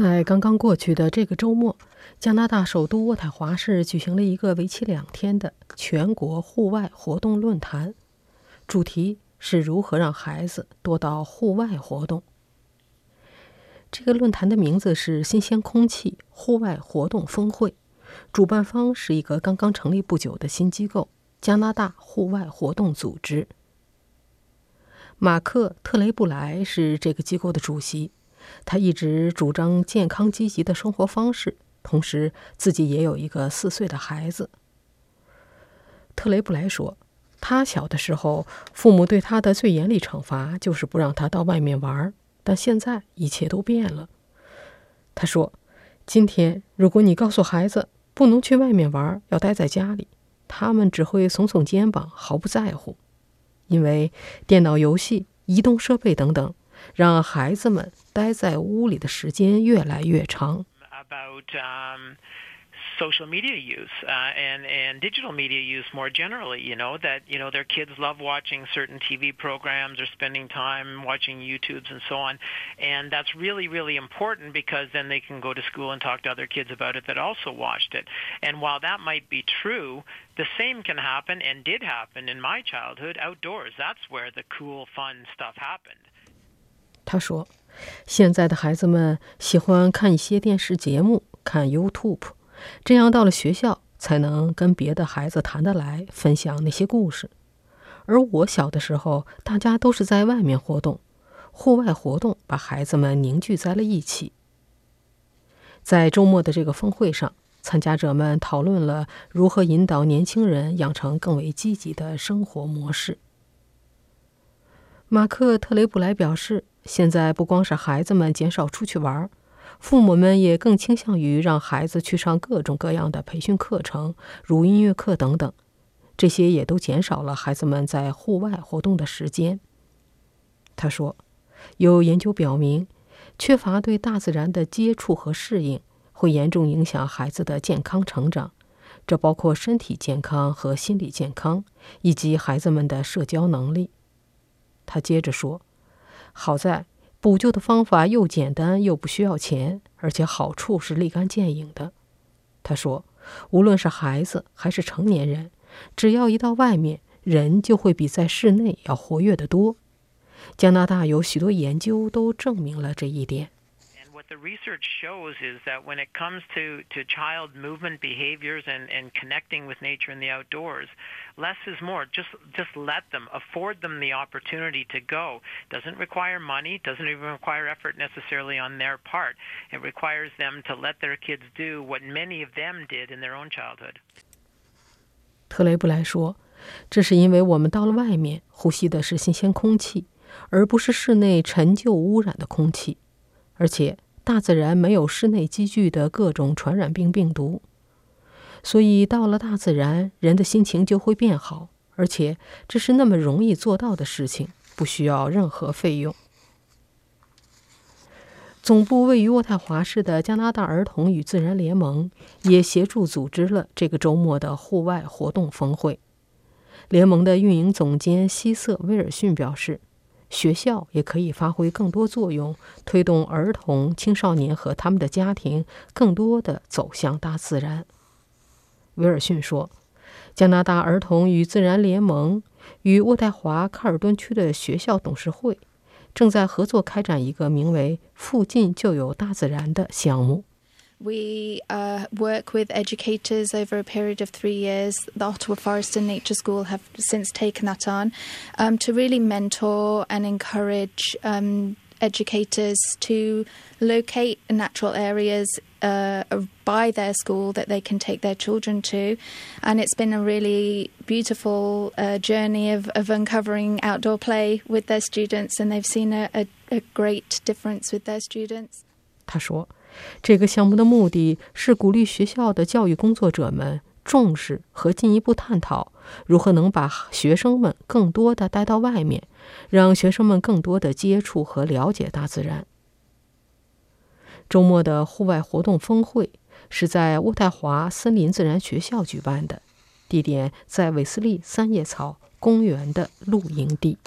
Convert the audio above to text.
在刚刚过去的这个周末，加拿大首都渥太华市举行了一个为期两天的全国户外活动论坛，主题是如何让孩子多到户外活动。这个论坛的名字是“新鲜空气户外活动峰会”，主办方是一个刚刚成立不久的新机构——加拿大户外活动组织。马克·特雷布莱是这个机构的主席。他一直主张健康积极的生活方式，同时自己也有一个四岁的孩子。特雷布莱说：“他小的时候，父母对他的最严厉惩罚就是不让他到外面玩，但现在一切都变了。”他说：“今天，如果你告诉孩子不能去外面玩，要待在家里，他们只会耸耸肩膀，毫不在乎，因为电脑游戏、移动设备等等。”让孩子们待在屋里的时间越来越长。About um, social media use uh, and and digital media use more generally, you know that you know their kids love watching certain TV programs or spending time watching YouTubes and so on, and that's really really important because then they can go to school and talk to other kids about it that also watched it. And while that might be true, the same can happen and did happen in my childhood outdoors. That's where the cool fun stuff happened. 他说：“现在的孩子们喜欢看一些电视节目，看 YouTube，这样到了学校才能跟别的孩子谈得来，分享那些故事。而我小的时候，大家都是在外面活动，户外活动把孩子们凝聚在了一起。在周末的这个峰会上，参加者们讨论了如何引导年轻人养成更为积极的生活模式。”马克·特雷布莱表示。现在不光是孩子们减少出去玩，父母们也更倾向于让孩子去上各种各样的培训课程，如音乐课等等。这些也都减少了孩子们在户外活动的时间。他说，有研究表明，缺乏对大自然的接触和适应，会严重影响孩子的健康成长，这包括身体健康和心理健康，以及孩子们的社交能力。他接着说。好在补救的方法又简单又不需要钱，而且好处是立竿见影的。他说：“无论是孩子还是成年人，只要一到外面，人就会比在室内要活跃得多。”加拿大有许多研究都证明了这一点。the research shows is that when it comes to, to child movement behaviors and, and connecting with nature in the outdoors, less is more. Just just let them, afford them the opportunity to go. Doesn't require money, doesn't even require effort necessarily on their part. It requires them to let their kids do what many of them did in their own childhood. 特雷布莱说：“这是因为我们到了外面，呼吸的是新鲜空气，而不是室内陈旧污染的空气，而且 大自然没有室内积聚的各种传染病病毒，所以到了大自然，人的心情就会变好，而且这是那么容易做到的事情，不需要任何费用。总部位于渥太华市的加拿大儿童与自然联盟也协助组织了这个周末的户外活动峰会。联盟的运营总监希瑟·威尔逊表示。学校也可以发挥更多作用，推动儿童、青少年和他们的家庭更多的走向大自然。威尔逊说：“加拿大儿童与自然联盟与渥太华卡尔顿区的学校董事会正在合作开展一个名为‘附近就有大自然’的项目。” We uh, work with educators over a period of three years. The Ottawa Forest and Nature School have since taken that on um, to really mentor and encourage um, educators to locate natural areas uh, by their school that they can take their children to. And it's been a really beautiful uh, journey of, of uncovering outdoor play with their students, and they've seen a, a, a great difference with their students. 他说。这个项目的目的是鼓励学校的教育工作者们重视和进一步探讨如何能把学生们更多的带到外面，让学生们更多的接触和了解大自然。周末的户外活动峰会是在渥太华森林自然学校举办的，地点在韦斯利三叶草公园的露营地。